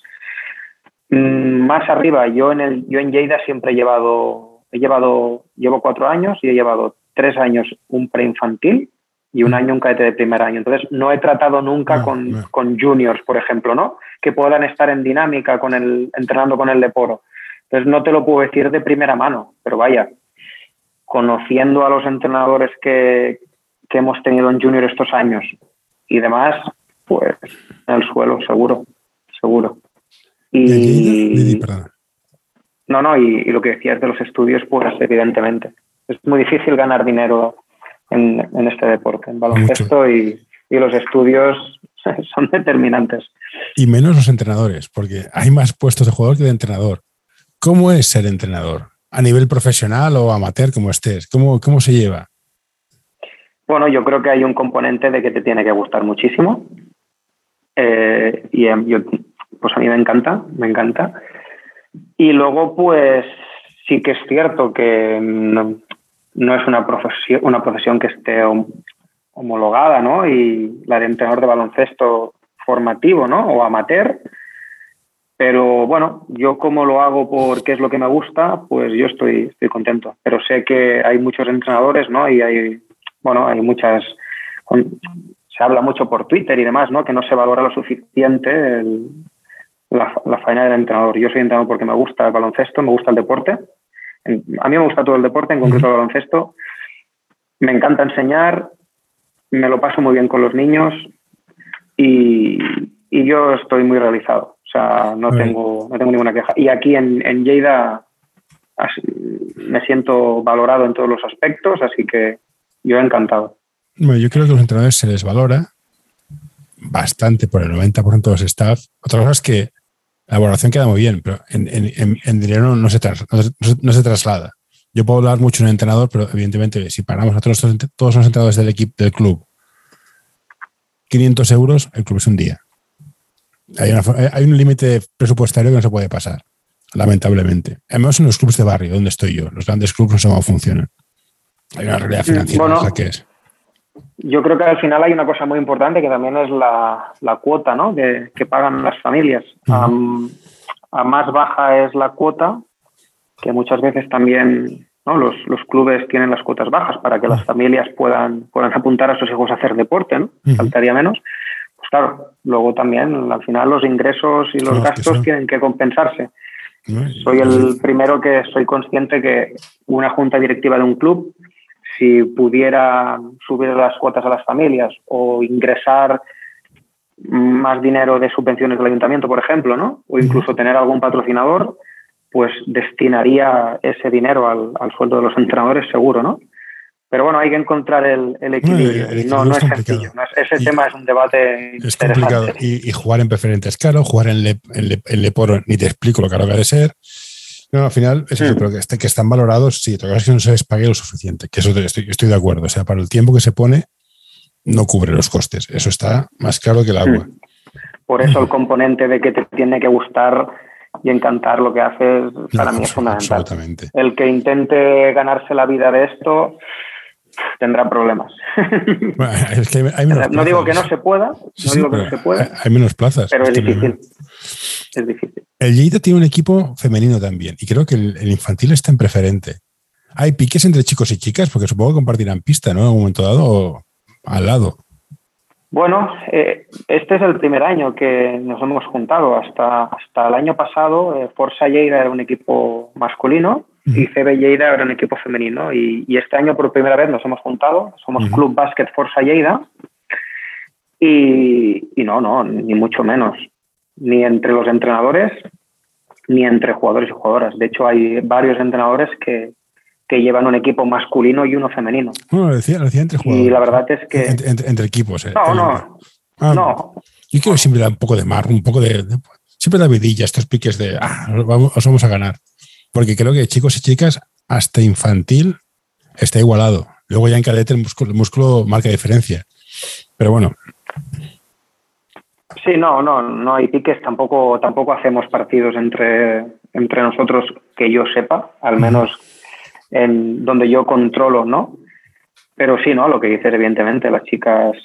Mm, más arriba, yo en, el, yo en Lleida siempre he llevado, he llevado, llevo cuatro años y he llevado tres años un preinfantil y un año un cadete de primer año. Entonces, no he tratado nunca con, con, juniors, por ejemplo, ¿no? Que puedan estar en dinámica con el, entrenando con el Leporo. Entonces, no te lo puedo decir de primera mano, pero vaya, conociendo a los entrenadores que, que hemos tenido en junior estos años y demás, pues en el suelo, seguro, seguro. Y, no, no, y, lo que decías de los estudios, pues evidentemente. Es muy difícil ganar dinero en, este deporte, en baloncesto, y, los estudios [LAUGHS] son determinantes. Y menos los entrenadores, porque hay más puestos de jugador que de entrenador. ¿Cómo es ser entrenador? ¿A nivel profesional o amateur, como estés? ¿Cómo, cómo se lleva? Bueno, yo creo que hay un componente de que te tiene que gustar muchísimo. Eh, y em, pues a mí me encanta, me encanta. Y luego, pues sí que es cierto que no, es una profesión, una profesión que esté homologada, ¿no? Y la de entrenador de baloncesto formativo, ¿no? O amateur. Pero bueno, yo como lo hago porque es lo que me gusta, pues yo estoy, estoy contento. Pero sé que hay muchos entrenadores, ¿no? Y hay, bueno, hay muchas, se habla mucho por Twitter y demás, ¿no? Que no se valora lo suficiente la, la faena del entrenador. Yo soy entrenador porque me gusta el baloncesto, me gusta el deporte. A mí me gusta todo el deporte, en concreto el baloncesto. Me encanta enseñar, me lo paso muy bien con los niños y, y yo estoy muy realizado. O sea, no tengo, no tengo ninguna queja. Y aquí en, en Lleida me siento valorado en todos los aspectos, así que yo he encantado. Bueno, yo creo que a los entrenadores se les valora bastante por el 90% de los staff. Otra cosa es que la valoración queda muy bien, pero en, dinero no se, no, se, traslada. Yo puedo hablar mucho de un entrenador, pero evidentemente si pagamos a todos, todos los entrenadores del equipo del club 500 euros, el club es un día. Hay, un límite presupuestario que no se puede pasar, lamentablemente. Además, en los clubes de barrio, donde estoy yo, los grandes clubes no sé cómo funcionan. Hay una realidad financiera que es. Yo creo que al final hay una cosa muy importante que también es la, cuota ¿no? que, pagan las familias. a más baja es la cuota, que muchas veces también ¿no? los, clubes tienen las cuotas bajas para que las familias puedan, puedan apuntar a sus hijos a hacer deporte, ¿no? faltaría menos claro, luego también al final los ingresos y los gastos tienen que compensarse. soy el primero que soy consciente que una junta directiva de un club, si pudiera subir las cuotas a las familias o ingresar más dinero de subvenciones del ayuntamiento, por ejemplo, ¿no? O incluso tener algún patrocinador, pues destinaría ese dinero al, al sueldo de los entrenadores seguro, ¿no? Pero bueno, hay que encontrar el, equilibrio. no, no es, sencillo. ese tema es un debate. Es complicado. Y, jugar en preferentes caro, jugar en, le, en, Leporo, ni te explico lo caro que ha de ser. No, al final, es eso, mm. que, este, que están valorados, sí, otra cosa que no se les pague lo suficiente, que eso estoy, estoy de acuerdo. O sea, para el tiempo que se pone, no cubre los costes. Eso está más claro que el agua. Mm. Por eso el componente de que te tiene que gustar y encantar lo que haces, para mí es fundamental. El que intente ganarse la vida de esto, tendrá problemas. [LAUGHS] no digo que no se pueda, no digo que no se pueda. Hay menos plazas. Pero es, difícil. Es difícil. El Lleida tiene un equipo femenino también y creo que el, infantil está en preferente. Hay piques entre chicos y chicas porque supongo que compartirán pista, ¿no? En un momento dado o al lado. Bueno, eh, este es el primer año que nos hemos juntado. Hasta, hasta el año pasado, eh, Forza Lleida era un equipo masculino y CB Lleida era un equipo femenino. Y, este año por primera vez nos hemos juntado, somos Club Básquet Forza Lleida. Y, no, no, ni mucho menos. Ni entre los entrenadores, ni entre jugadores y jugadoras. De hecho, hay varios entrenadores que, llevan un equipo masculino y uno femenino. Bueno, lo decía, decía entre jugadores. Y la verdad es que... Entre, equipos, eh. No, no. Ah, no. Yo creo que siempre da un poco de mar, un poco de... siempre da vidilla estos piques de, ah, vamos, vamos a ganar porque creo que chicos y chicas, hasta infantil, está igualado. Luego ya en cadete el músculo, el músculo marca diferencia. Pero bueno. Sí, no, no, no hay piques, tampoco, tampoco hacemos partidos entre, entre nosotros que yo sepa, al menos en donde yo controlo, ¿no? pero sí, ¿no? Lo que dices, evidentemente, las chicas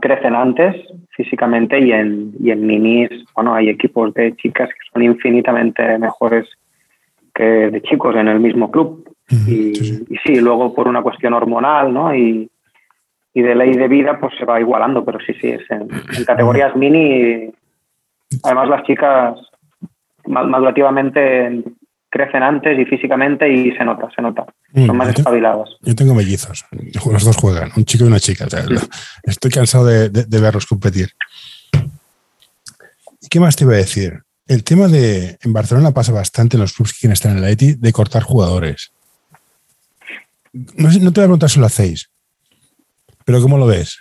crecen antes físicamente y en, y en minis, bueno, hay equipos de chicas que son infinitamente mejores que de chicos en el mismo club. y, sí, luego por una cuestión hormonal, ¿no? Y, y, de ley de vida, pues se va igualando, pero sí, sí, es en, categorías mini. Además, las chicas madurativamente crecen antes y físicamente y se nota, se nota. Mm, Son más espabiladas. Yo tengo mellizos, los dos juegan, un chico y una chica. estoy cansado de, verlos competir. ¿Qué más te iba a decir? El tema de, en Barcelona pasa bastante en los clubes que quieren estar en el ETI, de cortar jugadores. No, no te voy a preguntar si lo hacéis, pero ¿cómo lo ves?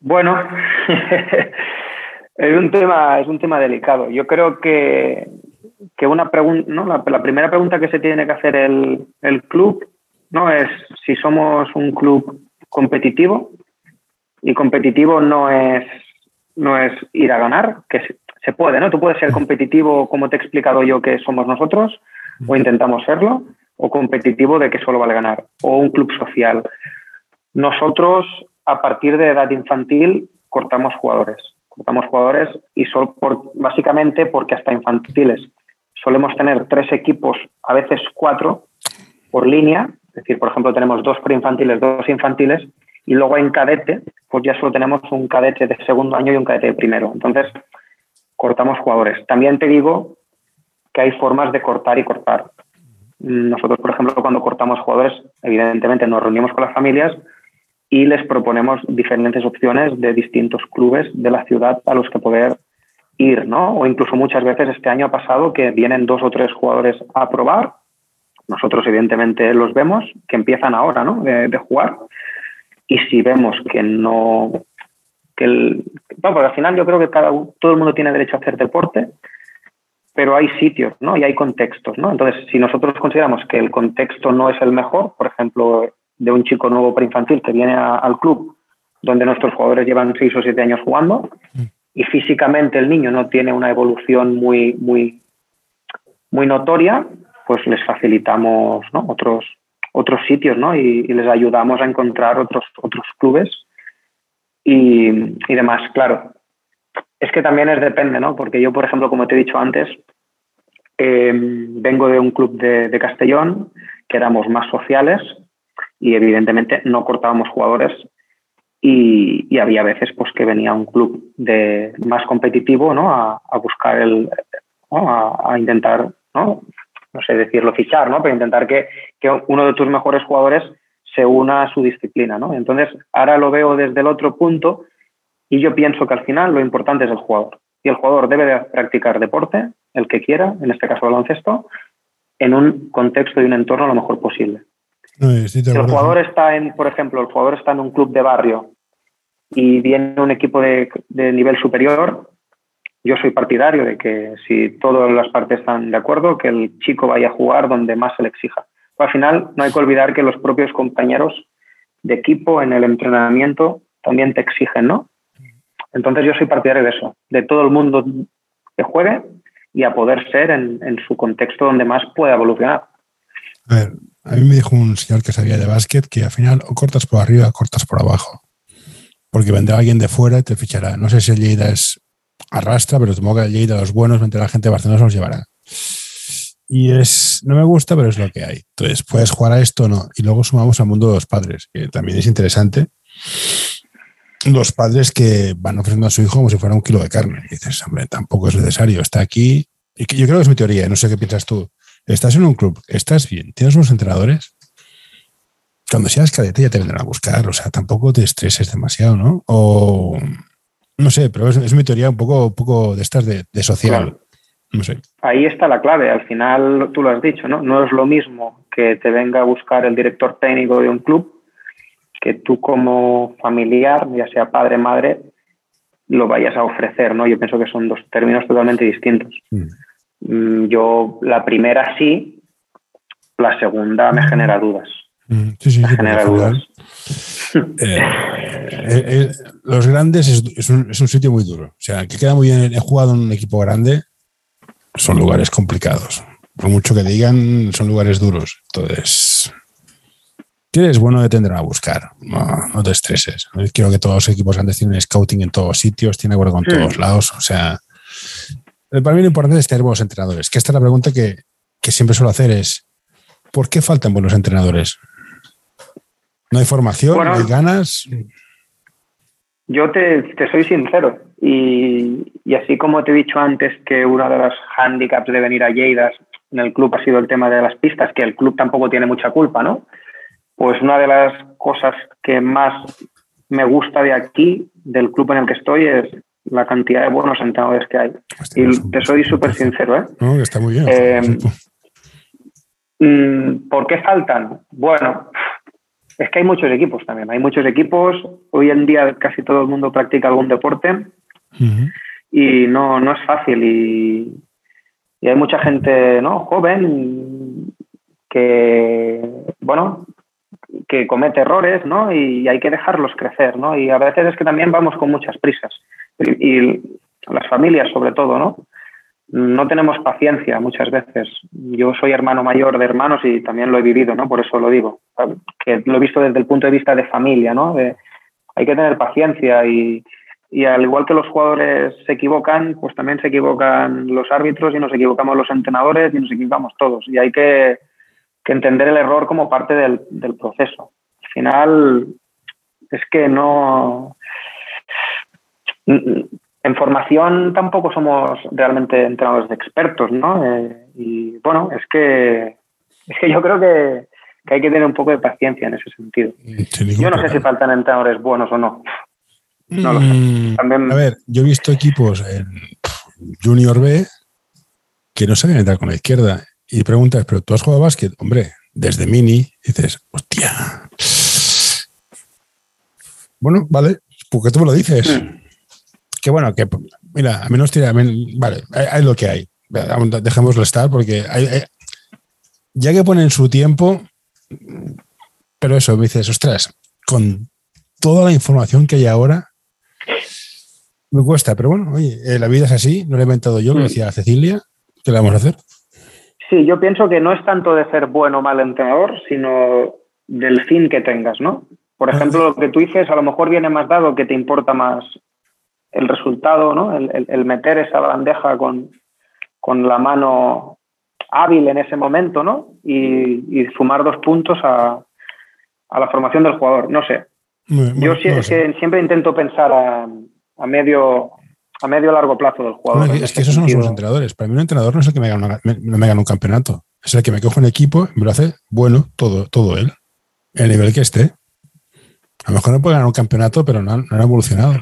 Bueno, [LAUGHS] es un tema, es un tema delicado. Yo creo que que una pregunta, ¿no? La, primera pregunta que se tiene que hacer el, el, club no es si somos un club competitivo y competitivo no es no es ir a ganar, que se, puede, ¿no? Tú puedes ser competitivo como te he explicado yo que somos nosotros o intentamos serlo o competitivo de que solo vale ganar o un club social. Nosotros a partir de edad infantil cortamos jugadores, cortamos jugadores y solo por, básicamente porque hasta infantiles solemos tener tres equipos, a veces cuatro, por línea. Es decir, por ejemplo, tenemos dos preinfantiles, dos infantiles, y luego en cadete, pues ya solo tenemos un cadete de segundo año y un cadete de primero. Entonces, cortamos jugadores. También te digo que hay formas de cortar y cortar. Nosotros, por ejemplo, cuando cortamos jugadores, evidentemente nos reunimos con las familias y les proponemos diferentes opciones de distintos clubes de la ciudad a los que poder ir, ¿no? O incluso muchas veces este año ha pasado que vienen dos o tres jugadores a probar. Nosotros, evidentemente, los vemos que empiezan ahora, ¿no? De, jugar. Y si vemos que no. Que el, bueno, porque al final yo creo que cada, todo el mundo tiene derecho a hacer deporte, pero hay sitios, ¿no? Y hay contextos, ¿no? Entonces, si nosotros consideramos que el contexto no es el mejor, por ejemplo, de un chico nuevo preinfantil que viene al club, donde nuestros jugadores llevan seis o siete años jugando, y físicamente el niño no tiene una evolución muy, muy, muy notoria, pues les facilitamos otros, otros sitios ¿no? y, les ayudamos a encontrar otros, otros clubes y, y, demás. Claro, es que también es depende, ¿no? porque yo, por ejemplo, como te he dicho antes, em, vengo de un club de, Castellón que éramos más sociales y evidentemente no cortábamos jugadores y, había veces pues que venía un club de más competitivo ¿no? a, buscar el a, intentar no no sé decirlo fichar no pero intentar que, que, uno de tus mejores jugadores se una a su disciplina no entonces ahora lo veo desde el otro punto y yo pienso que al final lo importante es el jugador y el jugador debe de practicar deporte el que quiera en este caso baloncesto en un contexto y un entorno lo mejor posible si el jugador está en, por ejemplo, el jugador está en un club de barrio y viene un equipo de, nivel superior, yo soy partidario de que si todas las partes están de acuerdo, que el chico vaya a jugar donde más se le exija. al final, no hay que olvidar que los propios compañeros de equipo en el entrenamiento también te exigen, ¿no? Entonces yo soy partidario de eso, de todo el mundo que juegue y a poder ser en, en su contexto donde más pueda evolucionar. A ver, a mí me dijo un señor que sabía de básquet que al final o cortas por arriba o cortas por abajo porque vendrá alguien de fuera y te fichará. No sé si el Lleida es arrastra, pero supongo que el Lleida, los buenos, entre la gente de Barcelona se los llevará. Y es, no me gusta, pero es lo que hay. Entonces, puedes jugar a esto o no. Y luego sumamos al mundo de los padres, que también es interesante. Los padres que van ofreciendo a su hijo como si fuera un kilo de carne. Y dices, hombre, tampoco es necesario. Está aquí. Y yo creo que es mi teoría, no sé qué piensas tú. Estás en un club, estás bien, tienes unos entrenadores, cuando seas cadete ya te vendrán a buscar, o sea, tampoco te estreses demasiado, ¿no? O no sé, pero es, mi teoría un poco, un poco de estas de, social. No sé. Ahí está la clave, al final tú lo has dicho, ¿no? No es lo mismo que te venga a buscar el director técnico de un club que tú como familiar, ya sea padre, madre, lo vayas a ofrecer, ¿no? Yo pienso que son dos términos totalmente distintos. Mm. Mm, yo la primera sí, la segunda me genera dudas. Mm, sí, sí, sí. Eh, [LAUGHS] eh, eh, los grandes es, un, sitio muy duro. O sea, que queda muy bien. He jugado en un equipo grande, son lugares complicados. Por mucho que digan, son lugares duros. Entonces, que eres bueno de tender a buscar. No, te estreses. Quiero que todos los equipos antes tienen scouting en todos sitios, tienen acuerdo con todos lados. O sea, para mí lo importante es tener buenos entrenadores. Que esta es la pregunta que, siempre suelo hacer es, ¿por qué faltan buenos entrenadores? ¿No hay formación? ¿No hay ganas? Yo te, soy sincero y, así como te he dicho antes que uno de los hándicaps de venir a Lleida en el club ha sido el tema de las pistas, que el club tampoco tiene mucha culpa, ¿no? Pues una de las cosas que más me gusta de aquí, del club en el que estoy, es la cantidad de buenos entrenadores que hay. y te soy súper sincero, ¿eh? No, está muy bien. Eh, mm, ¿Por qué faltan? Bueno, es que hay muchos equipos también. Hay muchos equipos. Hoy en día casi todo el mundo practica algún deporte y no, no es fácil. Y, y hay mucha gente ¿no? joven que, bueno, comete errores, ¿no? Y hay que dejarlos crecer, ¿no? Y a veces es que también vamos con muchas prisas. Y, las familias, sobre todo, ¿no? No tenemos paciencia muchas veces. Yo soy hermano mayor de hermanos y también lo he vivido, ¿no? Por eso lo digo. Que lo he visto desde el punto de vista de familia, ¿no? hay que tener paciencia y, y al igual que los jugadores se equivocan, pues también se equivocan los árbitros y nos equivocamos los entrenadores y nos equivocamos todos. Y hay que, que entender el error como parte del, del, proceso. Al final, es que no. En formación tampoco somos realmente entrenadores de expertos, ¿no? Eh, y bueno, es que, es que yo creo que, que, hay que tener un poco de paciencia en ese sentido. Yo no sé si faltan entrenadores buenos o no. No lo sé. Mm, También... A ver, yo he visto equipos en Junior B que no saben entrar con la izquierda y preguntas, ¿pero tú has jugado básquet? Hombre, desde mini, dices, hostia. Bueno, vale, porque tú me lo dices. Hmm. Que bueno, que mira, a menos tira, vale, hay, lo que hay. Dejémoslo estar porque ya que ponen su tiempo, pero eso, me dices, ostras, con toda la información que hay ahora, me cuesta, pero bueno, oye, eh, la vida es así, no lo he inventado yo, lo hmm. decía Cecilia, ¿qué le vamos a hacer? Sí, yo pienso que no es tanto de ser bueno o mal entrenador, sino del fin que tengas, ¿no? Por ejemplo, lo que tú dices a lo mejor viene más dado que te importa más el resultado, ¿no? El, meter esa bandeja con, la mano hábil en ese momento, ¿no? Y, sumar dos puntos a, la formación del jugador. No sé. yo siempre intento pensar a medio a medio largo plazo del jugador. es que esos son los entrenadores. Para mí un entrenador no es el que me gana, me, un campeonato. Es el que me coge un equipo y me lo hace bueno todo, todo él. El nivel que esté. A lo mejor no puede ganar un campeonato, pero no, han evolucionado.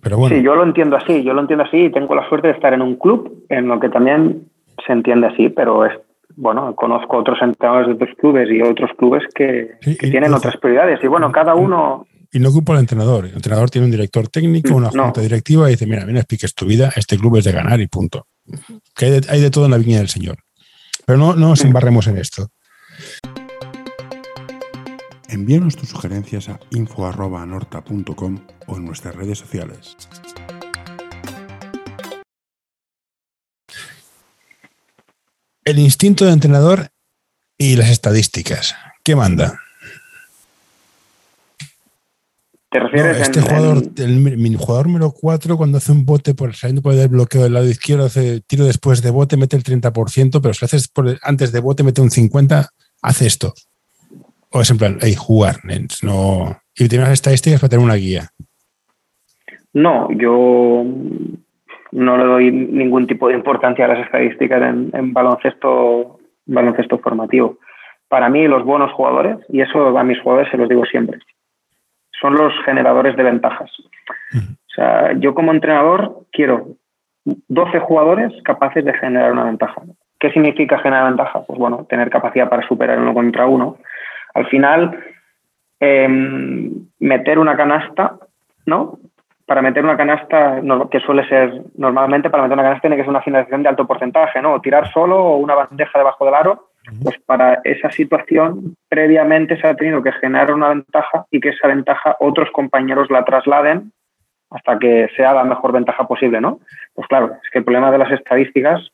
Pero bueno. Sí, yo lo entiendo así. Yo lo entiendo así y tengo la suerte de estar en un club en lo que también se entiende así, pero es bueno, conozco otros entrenadores de otros clubes y otros clubes que, tienen otras prioridades. Y bueno, cada uno y no ocupa al entrenador. El entrenador tiene un director técnico, una junta directiva y dice, mira, mira, expliques tu vida, este club es de ganar y punto. Que hay de, todo en la viña del Señor. Pero no, no nos embarremos en esto. Envíanos tus sugerencias a info.norta.com o en nuestras redes sociales. El instinto de entrenador y las estadísticas. ¿Qué manda? ¿Te refieres este jugador, el, jugador número 4, cuando hace un bote por saliendo por el bloqueo del lado izquierdo, hace tiro después de bote, mete el 30%, pero si lo haces antes de bote, mete un 50%, hace esto. O es en plan, hey, jugar, no. Y tienes estadísticas para tener una guía. No, yo no le doy ningún tipo de importancia a las estadísticas en, en baloncesto, baloncesto formativo. Para mí, los buenos jugadores, y eso a mis jugadores se los digo siempre, son los generadores de ventajas. O sea, yo como entrenador quiero 12 jugadores capaces de generar una ventaja. ¿Qué significa generar ventaja? Pues bueno, tener capacidad para superar uno contra uno. Al final, em, meter una canasta, ¿no? Para meter una canasta, que suele ser normalmente, para meter una canasta tiene que ser una finalización de alto porcentaje, ¿no? O tirar solo o una bandeja debajo del aro pues para esa situación previamente se ha tenido que generar una ventaja y que esa ventaja otros compañeros la trasladen hasta que sea la mejor ventaja posible, ¿no? Pues claro, es que el problema de las estadísticas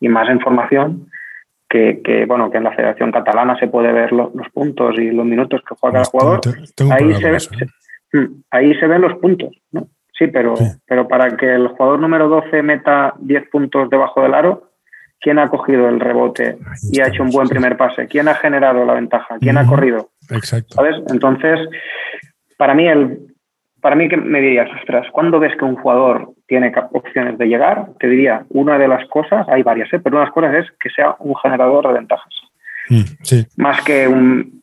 y más información que, bueno, que en la Federación Catalana se puede ver los puntos y los minutos que juega cada jugador. ahí, se, ¿eh? mm, ahí se ven los puntos, ¿no? Sí, pero, pero para que el jugador número 12 meta 10 puntos debajo del aro, ¿quién ha cogido el rebote y ha hecho un buen primer pase? ¿Quién ha generado la ventaja? ¿Quién ha corrido? Exacto. ¿Sabes? Entonces, para mí, el, para mí que me dirías, ostras, ¿cuándo ves que un jugador tiene opciones de llegar? Te diría, una de las cosas, hay varias, ¿eh? pero una de las cosas es que sea un generador de ventajas. Mm, sí. Más que un,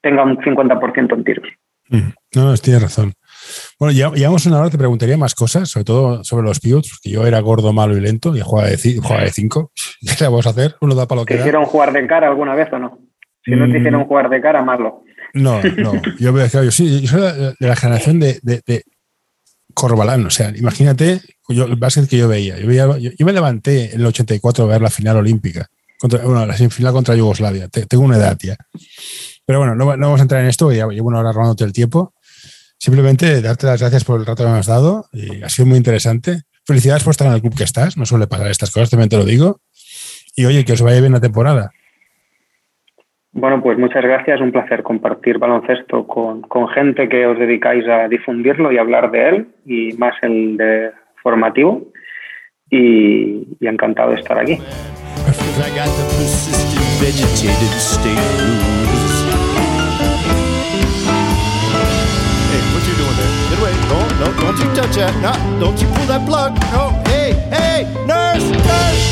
tenga un 50% en tiros. Mm. No, no, tienes razón. Bueno, ya llevamos una hora, te preguntaría más cosas, sobre todo sobre los pivots, porque yo era gordo, malo y lento y jugaba de, jugaba de cinco. [LAUGHS] ¿Qué le vamos a hacer? Uno da para lo que ¿Te hicieron jugar de cara alguna vez o no? Si no te mm. hicieron jugar de cara, malo. No, no. [LAUGHS] Yo, yo, sí, yo soy de la generación de, de, Corbalán. O sea, imagínate yo, el básquet que yo veía. Yo, veía, yo, me levanté en el 84 a ver la final olímpica. Contra, bueno, la semifinal contra Yugoslavia. tengo una edad ya. Pero bueno, no, vamos a entrar en esto, ya llevo una hora robándote el tiempo. Simplemente darte las gracias por el rato que me has dado. Y ha sido muy interesante. Felicidades por estar en el club que estás. No suele pasar estas cosas, también te lo digo. Y oye, que os vaya bien la temporada. Bueno, pues muchas gracias. Un placer compartir baloncesto con, con gente que os dedicáis a difundirlo y hablar de él, y más el de formativo. Y, y encantado de estar aquí. No, no, don't you touch that. No, don't you pull that plug. No, hey, hey, nurse, nurse.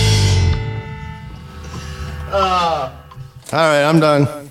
Uh, all right, I'm done.